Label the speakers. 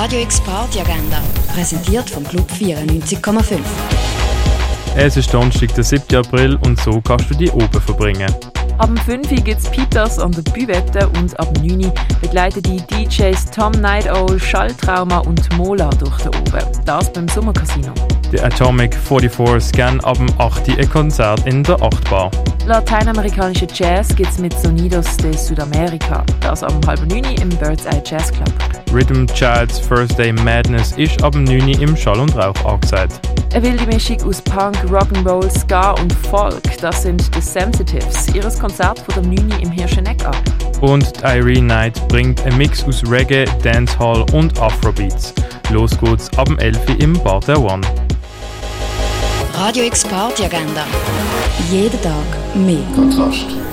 Speaker 1: Radio X Party Agenda, präsentiert vom Club 94,5.
Speaker 2: Es ist Donnerstag, der 7. April und so kannst du die oben verbringen.
Speaker 3: Ab 5 Uhr gibt es Peters an der Büwette und ab 9 Uhr begleiten die DJs Tom Night Owl, Schalltrauma und Mola durch den Oben. Das beim Sommercasino.
Speaker 2: Der Atomic 44 Scan ab dem 8. Uhr ein Konzert in der 8 Bar.
Speaker 3: Lateinamerikanische Jazz gibt es mit Sonidos de Südamerika. Das am halb 9 Uhr im Bird's Eye Jazz Club.
Speaker 2: Rhythm Child's First Day Madness ist ab dem 9 Uhr im Schall und Rauch angesagt.
Speaker 3: Eine wilde Mischung aus Punk, Rock'n'Roll, Ska und Folk. Das sind The Sensitives. Ihres Konzert von dem 9 Uhr im Hirscheneck an.
Speaker 2: Und die Irene Knight bringt einen Mix aus Reggae, Dancehall und Afrobeats. Los geht's ab dem 11 Uhr im Bar der One.
Speaker 1: Radio X Party Agenda. Jeden Tag mehr.
Speaker 4: Kontrast.